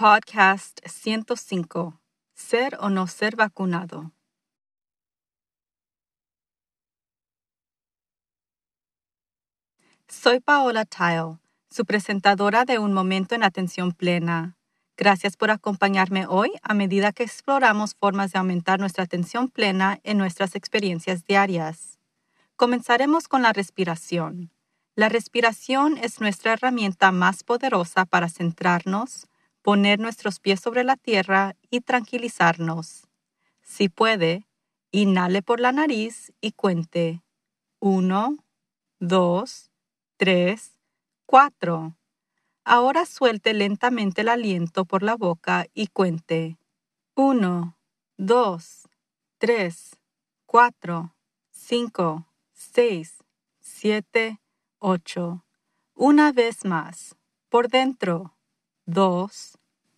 Podcast 105. Ser o no ser vacunado. Soy Paola Tile, su presentadora de Un Momento en Atención Plena. Gracias por acompañarme hoy a medida que exploramos formas de aumentar nuestra atención plena en nuestras experiencias diarias. Comenzaremos con la respiración. La respiración es nuestra herramienta más poderosa para centrarnos, poner nuestros pies sobre la tierra y tranquilizarnos. Si puede, inhale por la nariz y cuente. Uno, dos, tres, cuatro. Ahora suelte lentamente el aliento por la boca y cuente. Uno, dos, tres, cuatro, cinco, seis, siete, ocho. Una vez más. Por dentro. Dos,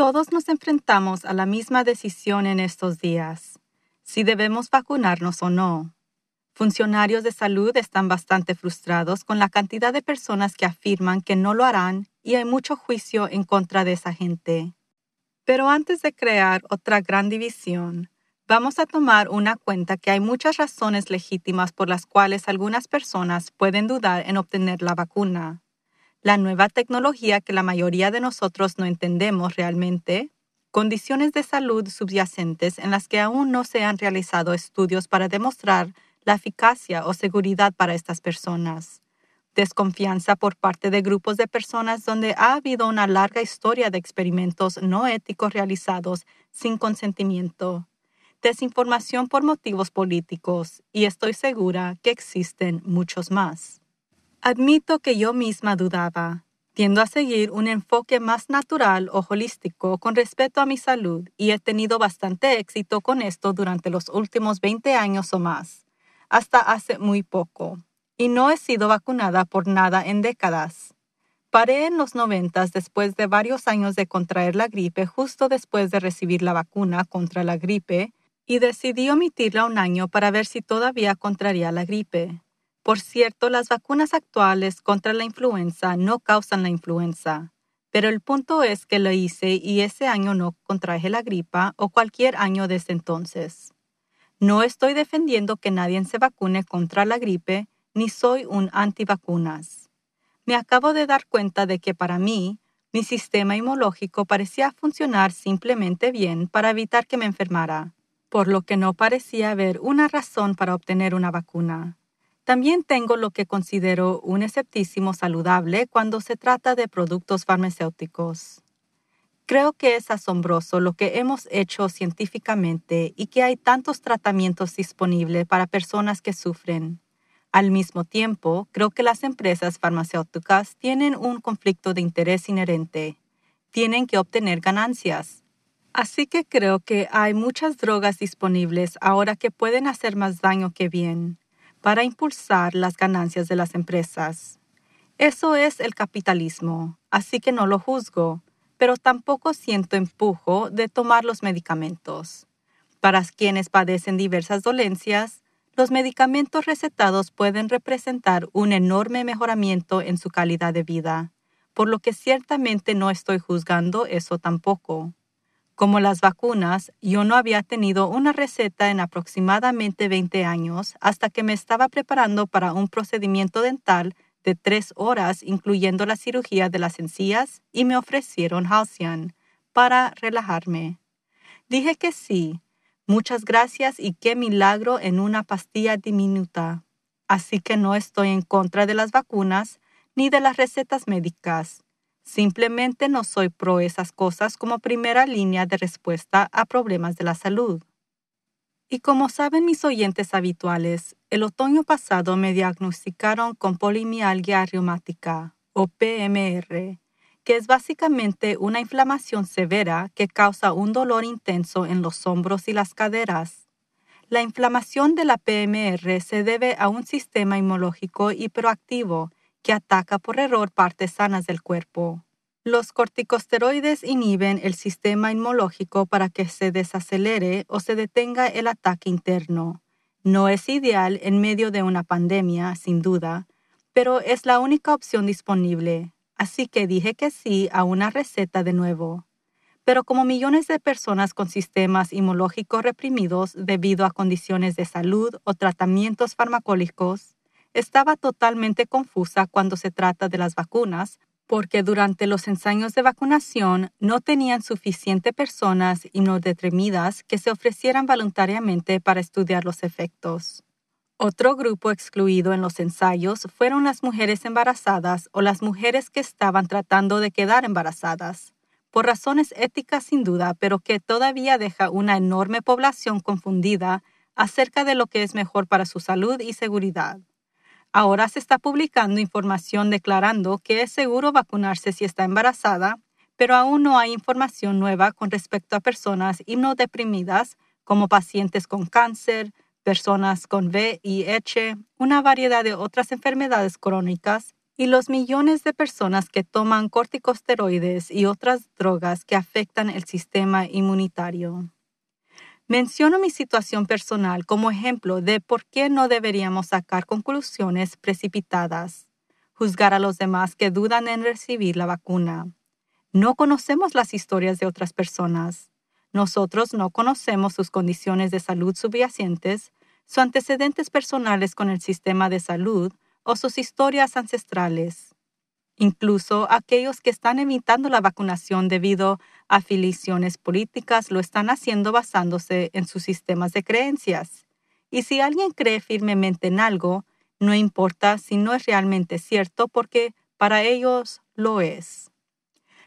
Todos nos enfrentamos a la misma decisión en estos días, si debemos vacunarnos o no. Funcionarios de salud están bastante frustrados con la cantidad de personas que afirman que no lo harán y hay mucho juicio en contra de esa gente. Pero antes de crear otra gran división, vamos a tomar una cuenta que hay muchas razones legítimas por las cuales algunas personas pueden dudar en obtener la vacuna. La nueva tecnología que la mayoría de nosotros no entendemos realmente, condiciones de salud subyacentes en las que aún no se han realizado estudios para demostrar la eficacia o seguridad para estas personas. Desconfianza por parte de grupos de personas donde ha habido una larga historia de experimentos no éticos realizados sin consentimiento desinformación por motivos políticos y estoy segura que existen muchos más. Admito que yo misma dudaba. Tiendo a seguir un enfoque más natural o holístico con respecto a mi salud y he tenido bastante éxito con esto durante los últimos 20 años o más, hasta hace muy poco, y no he sido vacunada por nada en décadas. Paré en los noventas después de varios años de contraer la gripe justo después de recibir la vacuna contra la gripe y decidí omitirla un año para ver si todavía contraría la gripe. Por cierto, las vacunas actuales contra la influenza no causan la influenza, pero el punto es que lo hice y ese año no contraje la gripa o cualquier año desde entonces. No estoy defendiendo que nadie se vacune contra la gripe, ni soy un antivacunas. Me acabo de dar cuenta de que para mí, mi sistema inmunológico parecía funcionar simplemente bien para evitar que me enfermara por lo que no parecía haber una razón para obtener una vacuna. También tengo lo que considero un escepticismo saludable cuando se trata de productos farmacéuticos. Creo que es asombroso lo que hemos hecho científicamente y que hay tantos tratamientos disponibles para personas que sufren. Al mismo tiempo, creo que las empresas farmacéuticas tienen un conflicto de interés inherente. Tienen que obtener ganancias, Así que creo que hay muchas drogas disponibles ahora que pueden hacer más daño que bien para impulsar las ganancias de las empresas. Eso es el capitalismo, así que no lo juzgo, pero tampoco siento empujo de tomar los medicamentos. Para quienes padecen diversas dolencias, los medicamentos recetados pueden representar un enorme mejoramiento en su calidad de vida, por lo que ciertamente no estoy juzgando eso tampoco. Como las vacunas, yo no había tenido una receta en aproximadamente 20 años hasta que me estaba preparando para un procedimiento dental de tres horas, incluyendo la cirugía de las encías, y me ofrecieron Halcyon para relajarme. Dije que sí. Muchas gracias y qué milagro en una pastilla diminuta. Así que no estoy en contra de las vacunas ni de las recetas médicas. Simplemente no soy pro esas cosas como primera línea de respuesta a problemas de la salud. Y como saben mis oyentes habituales, el otoño pasado me diagnosticaron con polimialgia reumática, o PMR, que es básicamente una inflamación severa que causa un dolor intenso en los hombros y las caderas. La inflamación de la PMR se debe a un sistema inmunológico hiperactivo que ataca por error partes sanas del cuerpo. Los corticosteroides inhiben el sistema inmunológico para que se desacelere o se detenga el ataque interno. No es ideal en medio de una pandemia, sin duda, pero es la única opción disponible, así que dije que sí a una receta de nuevo. Pero como millones de personas con sistemas inmunológicos reprimidos debido a condiciones de salud o tratamientos farmacólicos, estaba totalmente confusa cuando se trata de las vacunas, porque durante los ensayos de vacunación no tenían suficiente personas inmunodeprimidas que se ofrecieran voluntariamente para estudiar los efectos. Otro grupo excluido en los ensayos fueron las mujeres embarazadas o las mujeres que estaban tratando de quedar embarazadas, por razones éticas sin duda, pero que todavía deja una enorme población confundida acerca de lo que es mejor para su salud y seguridad. Ahora se está publicando información declarando que es seguro vacunarse si está embarazada, pero aún no hay información nueva con respecto a personas inmunodeprimidas como pacientes con cáncer, personas con VIH, una variedad de otras enfermedades crónicas y los millones de personas que toman corticosteroides y otras drogas que afectan el sistema inmunitario. Menciono mi situación personal como ejemplo de por qué no deberíamos sacar conclusiones precipitadas, juzgar a los demás que dudan en recibir la vacuna. No conocemos las historias de otras personas nosotros no conocemos sus condiciones de salud subyacentes, sus antecedentes personales con el sistema de salud o sus historias ancestrales. Incluso aquellos que están evitando la vacunación debido afiliaciones políticas lo están haciendo basándose en sus sistemas de creencias. Y si alguien cree firmemente en algo, no importa si no es realmente cierto porque para ellos lo es.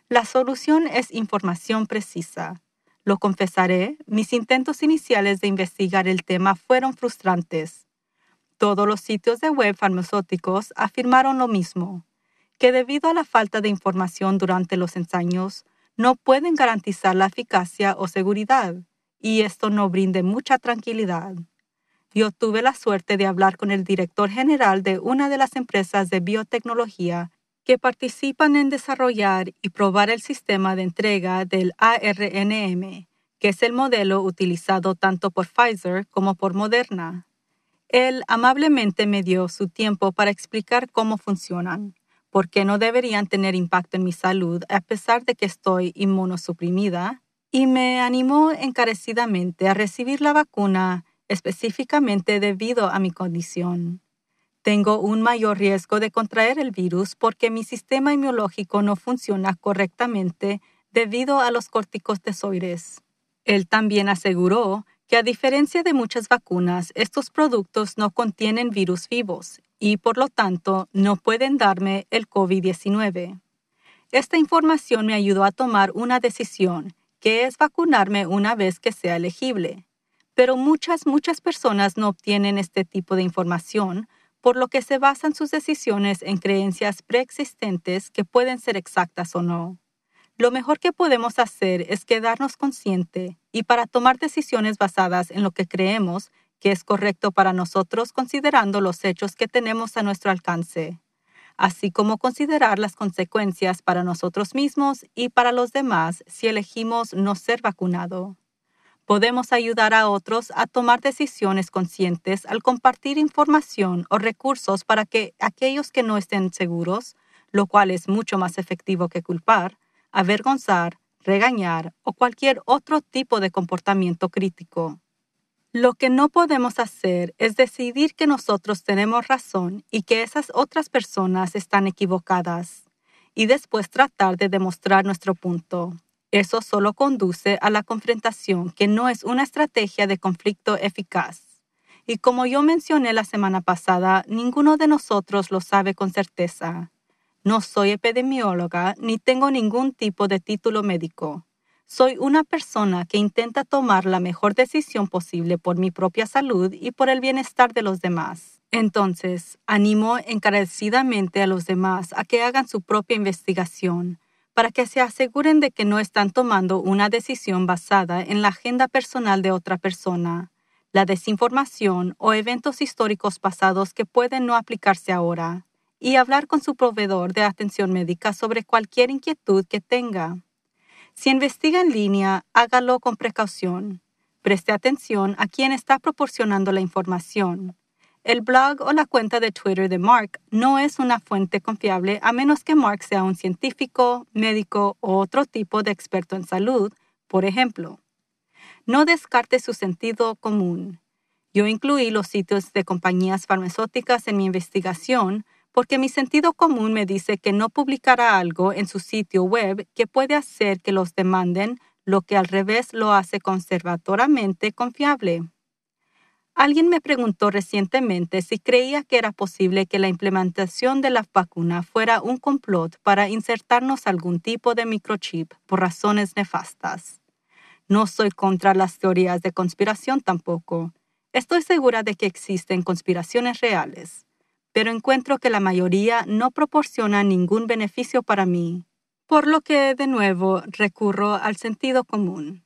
La solución es información precisa. Lo confesaré, mis intentos iniciales de investigar el tema fueron frustrantes. Todos los sitios de web farmacéuticos afirmaron lo mismo, que debido a la falta de información durante los ensayos, no pueden garantizar la eficacia o seguridad, y esto no brinde mucha tranquilidad. Yo tuve la suerte de hablar con el director general de una de las empresas de biotecnología que participan en desarrollar y probar el sistema de entrega del ARNM, que es el modelo utilizado tanto por Pfizer como por Moderna. Él amablemente me dio su tiempo para explicar cómo funcionan, por qué no deberían tener impacto en mi salud a pesar de que estoy inmunosuprimida, y me animó encarecidamente a recibir la vacuna específicamente debido a mi condición. Tengo un mayor riesgo de contraer el virus porque mi sistema inmunológico no funciona correctamente debido a los corticosteroides. Él también aseguró que a diferencia de muchas vacunas, estos productos no contienen virus vivos y por lo tanto no pueden darme el COVID-19. Esta información me ayudó a tomar una decisión, que es vacunarme una vez que sea elegible. Pero muchas, muchas personas no obtienen este tipo de información por lo que se basan sus decisiones en creencias preexistentes que pueden ser exactas o no. Lo mejor que podemos hacer es quedarnos consciente y para tomar decisiones basadas en lo que creemos que es correcto para nosotros considerando los hechos que tenemos a nuestro alcance, así como considerar las consecuencias para nosotros mismos y para los demás si elegimos no ser vacunado. Podemos ayudar a otros a tomar decisiones conscientes al compartir información o recursos para que aquellos que no estén seguros, lo cual es mucho más efectivo que culpar, avergonzar, regañar o cualquier otro tipo de comportamiento crítico. Lo que no podemos hacer es decidir que nosotros tenemos razón y que esas otras personas están equivocadas, y después tratar de demostrar nuestro punto. Eso solo conduce a la confrontación, que no es una estrategia de conflicto eficaz. Y como yo mencioné la semana pasada, ninguno de nosotros lo sabe con certeza. No soy epidemióloga ni tengo ningún tipo de título médico. Soy una persona que intenta tomar la mejor decisión posible por mi propia salud y por el bienestar de los demás. Entonces, animo encarecidamente a los demás a que hagan su propia investigación, para que se aseguren de que no están tomando una decisión basada en la agenda personal de otra persona, la desinformación o eventos históricos pasados que pueden no aplicarse ahora, y hablar con su proveedor de atención médica sobre cualquier inquietud que tenga. Si investiga en línea, hágalo con precaución. Preste atención a quien está proporcionando la información. El blog o la cuenta de Twitter de Mark no es una fuente confiable a menos que Mark sea un científico, médico o otro tipo de experto en salud, por ejemplo. No descarte su sentido común. Yo incluí los sitios de compañías farmacéuticas en mi investigación porque mi sentido común me dice que no publicará algo en su sitio web que puede hacer que los demanden, lo que al revés lo hace conservatoramente confiable. Alguien me preguntó recientemente si creía que era posible que la implementación de la vacuna fuera un complot para insertarnos algún tipo de microchip por razones nefastas. No soy contra las teorías de conspiración tampoco. Estoy segura de que existen conspiraciones reales, pero encuentro que la mayoría no proporciona ningún beneficio para mí, por lo que de nuevo recurro al sentido común.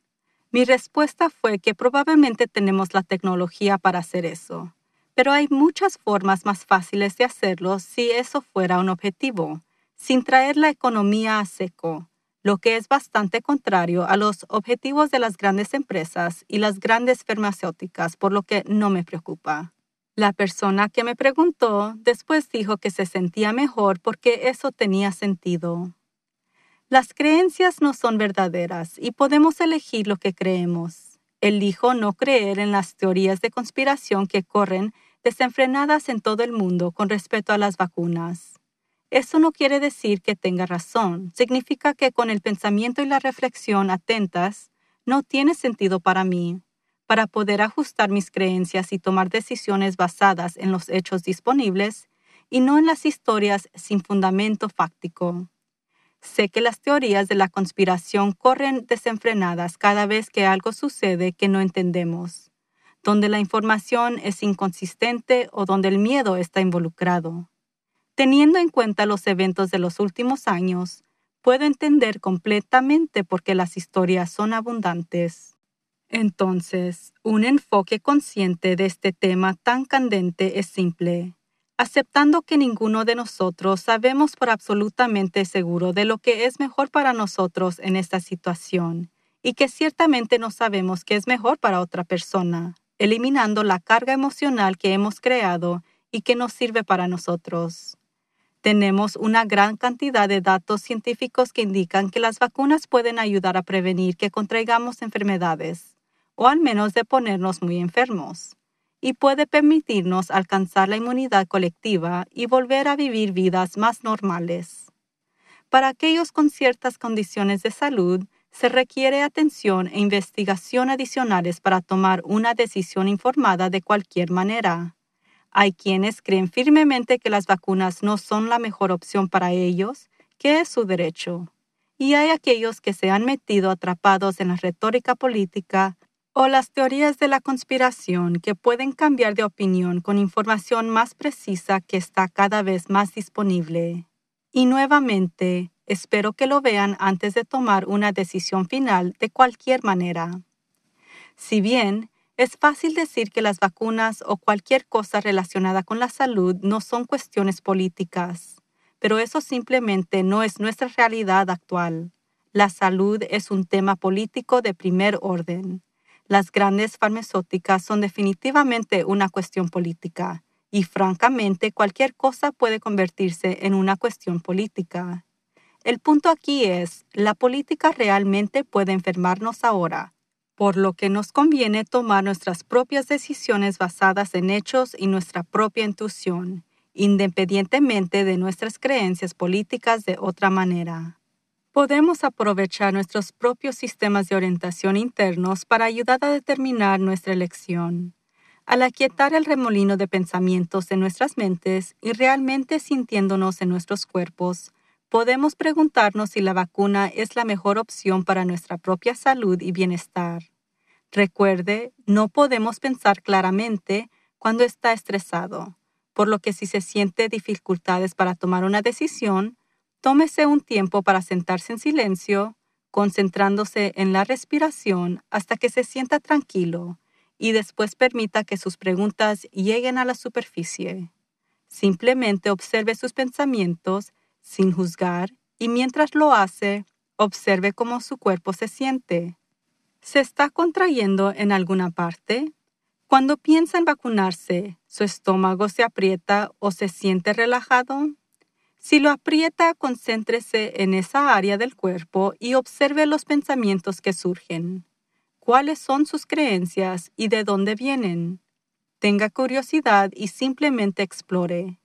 Mi respuesta fue que probablemente tenemos la tecnología para hacer eso, pero hay muchas formas más fáciles de hacerlo si eso fuera un objetivo, sin traer la economía a seco, lo que es bastante contrario a los objetivos de las grandes empresas y las grandes farmacéuticas, por lo que no me preocupa. La persona que me preguntó después dijo que se sentía mejor porque eso tenía sentido. Las creencias no son verdaderas y podemos elegir lo que creemos. Elijo no creer en las teorías de conspiración que corren desenfrenadas en todo el mundo con respecto a las vacunas. Eso no quiere decir que tenga razón, significa que con el pensamiento y la reflexión atentas, no tiene sentido para mí, para poder ajustar mis creencias y tomar decisiones basadas en los hechos disponibles y no en las historias sin fundamento fáctico. Sé que las teorías de la conspiración corren desenfrenadas cada vez que algo sucede que no entendemos, donde la información es inconsistente o donde el miedo está involucrado. Teniendo en cuenta los eventos de los últimos años, puedo entender completamente por qué las historias son abundantes. Entonces, un enfoque consciente de este tema tan candente es simple aceptando que ninguno de nosotros sabemos por absolutamente seguro de lo que es mejor para nosotros en esta situación y que ciertamente no sabemos qué es mejor para otra persona, eliminando la carga emocional que hemos creado y que nos sirve para nosotros. Tenemos una gran cantidad de datos científicos que indican que las vacunas pueden ayudar a prevenir que contraigamos enfermedades, o al menos de ponernos muy enfermos y puede permitirnos alcanzar la inmunidad colectiva y volver a vivir vidas más normales. Para aquellos con ciertas condiciones de salud, se requiere atención e investigación adicionales para tomar una decisión informada de cualquier manera. Hay quienes creen firmemente que las vacunas no son la mejor opción para ellos, que es su derecho. Y hay aquellos que se han metido atrapados en la retórica política o las teorías de la conspiración que pueden cambiar de opinión con información más precisa que está cada vez más disponible. Y nuevamente, espero que lo vean antes de tomar una decisión final de cualquier manera. Si bien es fácil decir que las vacunas o cualquier cosa relacionada con la salud no son cuestiones políticas, pero eso simplemente no es nuestra realidad actual. La salud es un tema político de primer orden las grandes farmacéuticas son definitivamente una cuestión política y francamente cualquier cosa puede convertirse en una cuestión política. El punto aquí es, la política realmente puede enfermarnos ahora, por lo que nos conviene tomar nuestras propias decisiones basadas en hechos y nuestra propia intuición, independientemente de nuestras creencias políticas de otra manera podemos aprovechar nuestros propios sistemas de orientación internos para ayudar a determinar nuestra elección. Al aquietar el remolino de pensamientos en nuestras mentes y realmente sintiéndonos en nuestros cuerpos, podemos preguntarnos si la vacuna es la mejor opción para nuestra propia salud y bienestar. Recuerde, no podemos pensar claramente cuando está estresado, por lo que si se siente dificultades para tomar una decisión, Tómese un tiempo para sentarse en silencio, concentrándose en la respiración hasta que se sienta tranquilo y después permita que sus preguntas lleguen a la superficie. Simplemente observe sus pensamientos sin juzgar y mientras lo hace, observe cómo su cuerpo se siente. ¿Se está contrayendo en alguna parte? Cuando piensa en vacunarse, ¿su estómago se aprieta o se siente relajado? Si lo aprieta, concéntrese en esa área del cuerpo y observe los pensamientos que surgen. ¿Cuáles son sus creencias y de dónde vienen? Tenga curiosidad y simplemente explore.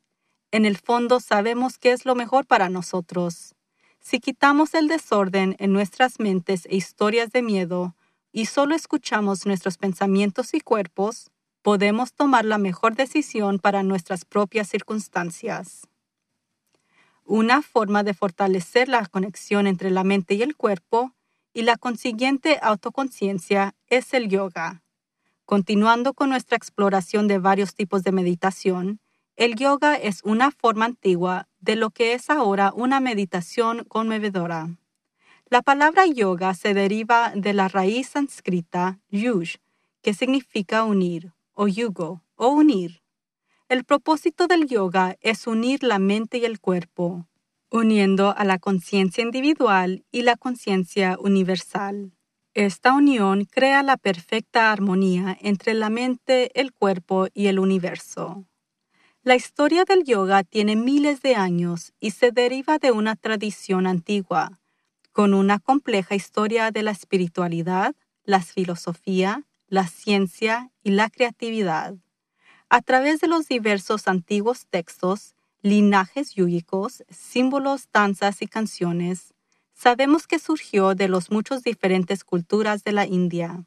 En el fondo sabemos qué es lo mejor para nosotros. Si quitamos el desorden en nuestras mentes e historias de miedo y solo escuchamos nuestros pensamientos y cuerpos, podemos tomar la mejor decisión para nuestras propias circunstancias. Una forma de fortalecer la conexión entre la mente y el cuerpo y la consiguiente autoconciencia es el yoga. Continuando con nuestra exploración de varios tipos de meditación, el yoga es una forma antigua de lo que es ahora una meditación conmovedora. La palabra yoga se deriva de la raíz sánscrita yuj, que significa unir, o yugo, o unir. El propósito del yoga es unir la mente y el cuerpo, uniendo a la conciencia individual y la conciencia universal. Esta unión crea la perfecta armonía entre la mente, el cuerpo y el universo. La historia del yoga tiene miles de años y se deriva de una tradición antigua, con una compleja historia de la espiritualidad, la filosofía, la ciencia y la creatividad. A través de los diversos antiguos textos, linajes yúgicos, símbolos, danzas y canciones, sabemos que surgió de las muchas diferentes culturas de la India.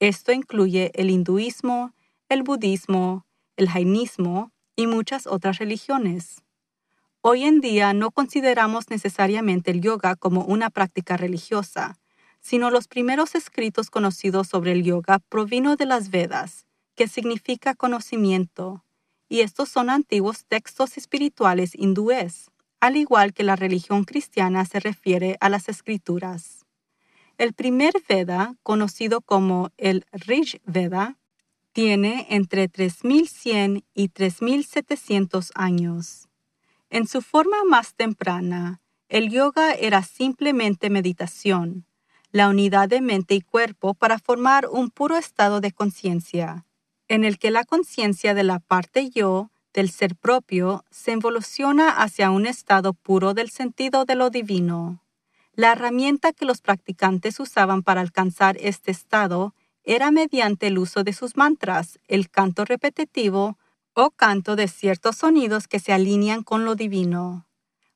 Esto incluye el hinduismo, el budismo, el jainismo, y muchas otras religiones. Hoy en día no consideramos necesariamente el yoga como una práctica religiosa, sino los primeros escritos conocidos sobre el yoga provino de las Vedas, que significa conocimiento, y estos son antiguos textos espirituales hindúes, al igual que la religión cristiana se refiere a las escrituras. El primer Veda, conocido como el Rig Veda, tiene entre 3100 y 3700 años. En su forma más temprana, el yoga era simplemente meditación, la unidad de mente y cuerpo para formar un puro estado de conciencia, en el que la conciencia de la parte yo, del ser propio, se evoluciona hacia un estado puro del sentido de lo divino. La herramienta que los practicantes usaban para alcanzar este estado era mediante el uso de sus mantras, el canto repetitivo o canto de ciertos sonidos que se alinean con lo divino.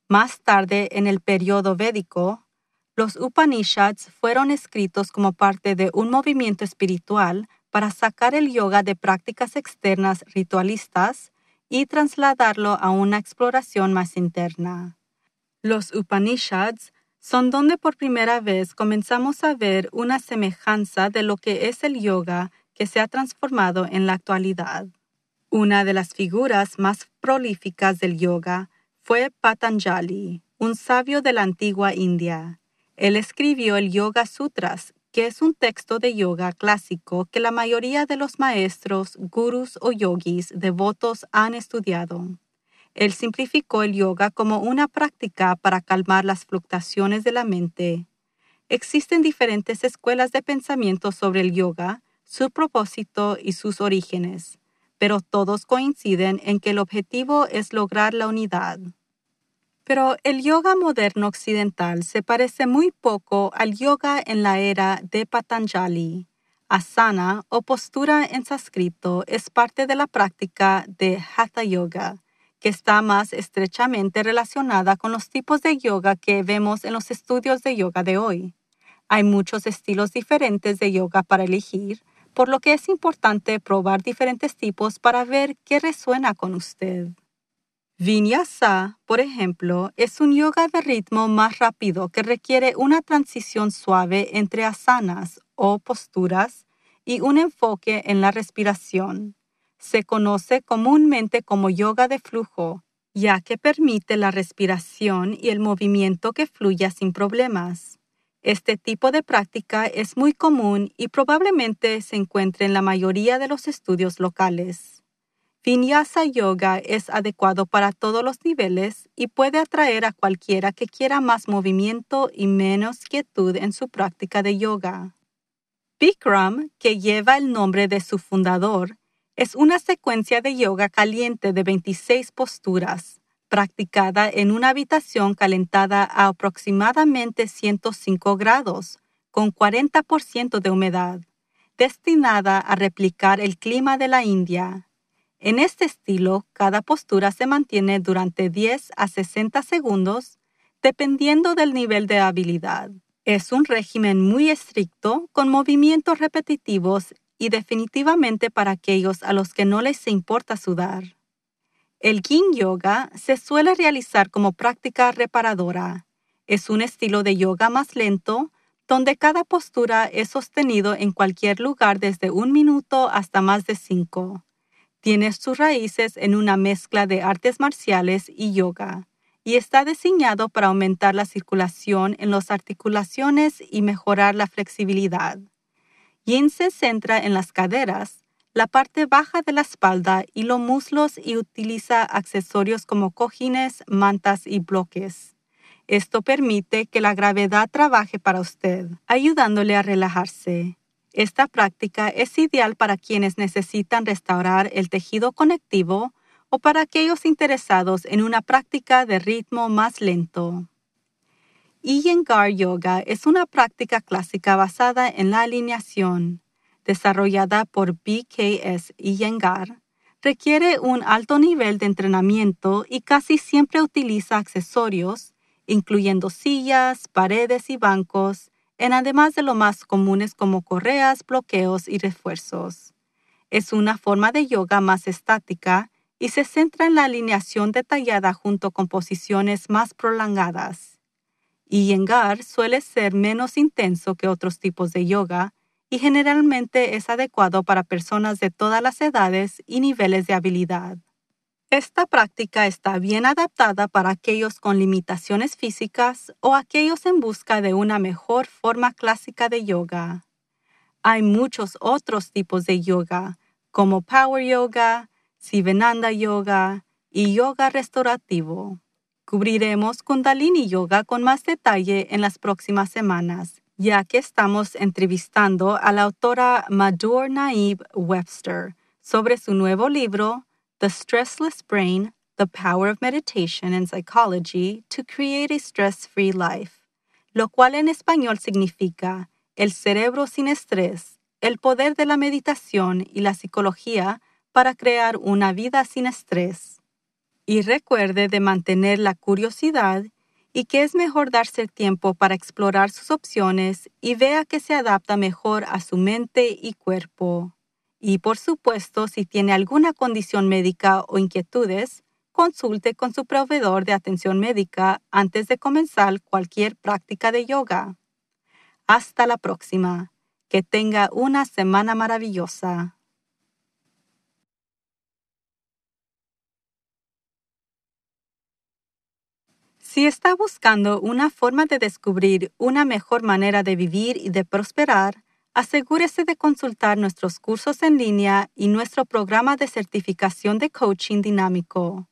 Más tarde, en el periodo védico, los Upanishads fueron escritos como parte de un movimiento espiritual para sacar el yoga de prácticas externas ritualistas y trasladarlo a una exploración más interna. Los Upanishads son donde por primera vez comenzamos a ver una semejanza de lo que es el yoga que se ha transformado en la actualidad. Una de las figuras más prolíficas del yoga fue Patanjali, un sabio de la antigua India. Él escribió el Yoga Sutras, que es un texto de yoga clásico que la mayoría de los maestros, gurus o yogis devotos han estudiado. Él simplificó el yoga como una práctica para calmar las fluctuaciones de la mente. Existen diferentes escuelas de pensamiento sobre el yoga, su propósito y sus orígenes, pero todos coinciden en que el objetivo es lograr la unidad. Pero el yoga moderno occidental se parece muy poco al yoga en la era de Patanjali. Asana o postura en sánscrito es parte de la práctica de Hatha Yoga, que está más estrechamente relacionada con los tipos de yoga que vemos en los estudios de yoga de hoy. Hay muchos estilos diferentes de yoga para elegir, por lo que es importante probar diferentes tipos para ver qué resuena con usted. Vinyasa, por ejemplo, es un yoga de ritmo más rápido que requiere una transición suave entre asanas o posturas y un enfoque en la respiración se conoce comúnmente como yoga de flujo ya que permite la respiración y el movimiento que fluya sin problemas. Este tipo de práctica es muy común y probablemente se encuentre en la mayoría de los estudios locales. Vinyasa Yoga es adecuado para todos los niveles y puede atraer a cualquiera que quiera más movimiento y menos quietud en su práctica de yoga. Bikram, que lleva el nombre de su fundador, es una secuencia de yoga caliente de 26 posturas, practicada en una habitación calentada a aproximadamente 105 grados, con 40% de humedad, destinada a replicar el clima de la India. En este estilo, cada postura se mantiene durante 10 a 60 segundos, dependiendo del nivel de habilidad. Es un régimen muy estricto, con movimientos repetitivos y definitivamente para aquellos a los que no les importa sudar. El Yin Yoga se suele realizar como práctica reparadora. Es un estilo de yoga más lento, donde cada postura es sostenido en cualquier lugar desde un minuto hasta más de cinco. Tiene sus raíces en una mezcla de artes marciales y yoga y está diseñado para aumentar la circulación en las articulaciones y mejorar la flexibilidad. Yin se centra en las caderas, la parte baja de la espalda y los muslos y utiliza accesorios como cojines, mantas y bloques. Esto permite que la gravedad trabaje para usted, ayudándole a relajarse. Esta práctica es ideal para quienes necesitan restaurar el tejido conectivo o para aquellos interesados en una práctica de ritmo más lento. Iyengar Yoga es una práctica clásica basada en la alineación, desarrollada por BKS Iyengar. Requiere un alto nivel de entrenamiento y casi siempre utiliza accesorios, incluyendo sillas, paredes y bancos, en además de lo más comunes como correas, bloqueos y refuerzos. Es una forma de yoga más estática y se centra en la alineación detallada junto con posiciones más prolongadas. Iyengar suele ser menos intenso que otros tipos de yoga y generalmente es adecuado para personas de todas las edades y niveles de habilidad. Esta práctica está bien adaptada para aquellos con limitaciones físicas o aquellos en busca de una mejor forma clásica de yoga. Hay muchos otros tipos de yoga, como Power Yoga, Sivananda Yoga y Yoga Restaurativo. Cubriremos Kundalini Yoga con más detalle en las próximas semanas, ya que estamos entrevistando a la autora Madhur Naib Webster sobre su nuevo libro, The Stressless Brain, The Power of Meditation and Psychology to Create a Stress-Free Life, lo cual en español significa El cerebro sin estrés, el poder de la meditación y la psicología para crear una vida sin estrés. Y recuerde de mantener la curiosidad y que es mejor darse tiempo para explorar sus opciones y vea que se adapta mejor a su mente y cuerpo. Y por supuesto, si tiene alguna condición médica o inquietudes, consulte con su proveedor de atención médica antes de comenzar cualquier práctica de yoga. Hasta la próxima. Que tenga una semana maravillosa. Si está buscando una forma de descubrir una mejor manera de vivir y de prosperar, asegúrese de consultar nuestros cursos en línea y nuestro programa de certificación de coaching dinámico.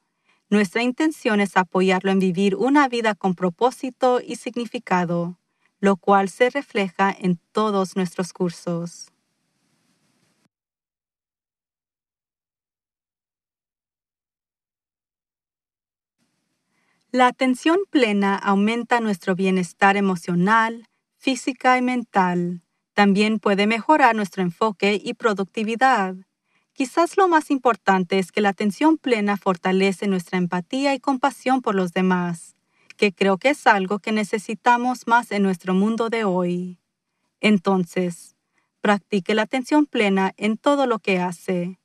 Nuestra intención es apoyarlo en vivir una vida con propósito y significado, lo cual se refleja en todos nuestros cursos. La atención plena aumenta nuestro bienestar emocional, física y mental. También puede mejorar nuestro enfoque y productividad. Quizás lo más importante es que la atención plena fortalece nuestra empatía y compasión por los demás, que creo que es algo que necesitamos más en nuestro mundo de hoy. Entonces, practique la atención plena en todo lo que hace.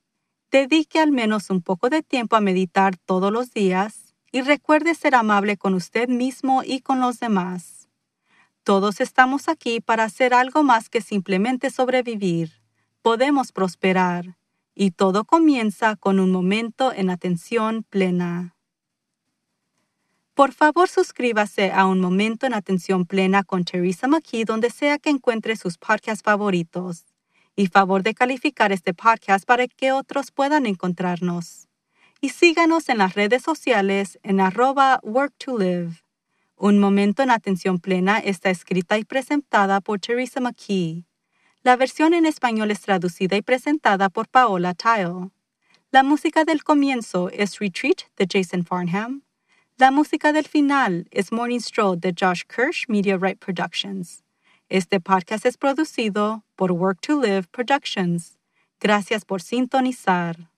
Dedique al menos un poco de tiempo a meditar todos los días y recuerde ser amable con usted mismo y con los demás. Todos estamos aquí para hacer algo más que simplemente sobrevivir. Podemos prosperar y todo comienza con un momento en atención plena. Por favor, suscríbase a Un Momento en Atención Plena con Teresa McKee donde sea que encuentre sus podcasts favoritos. Y favor de calificar este podcast para que otros puedan encontrarnos. Y síganos en las redes sociales en arroba work. Un Momento en Atención Plena está escrita y presentada por Teresa McKee. La versión en español es traducida y presentada por Paola Tile. La música del comienzo es Retreat de Jason Farnham. La música del final es Morning Stroll de Josh Kirsch Media Right Productions. Este podcast es producido por Work to Live Productions. Gracias por sintonizar.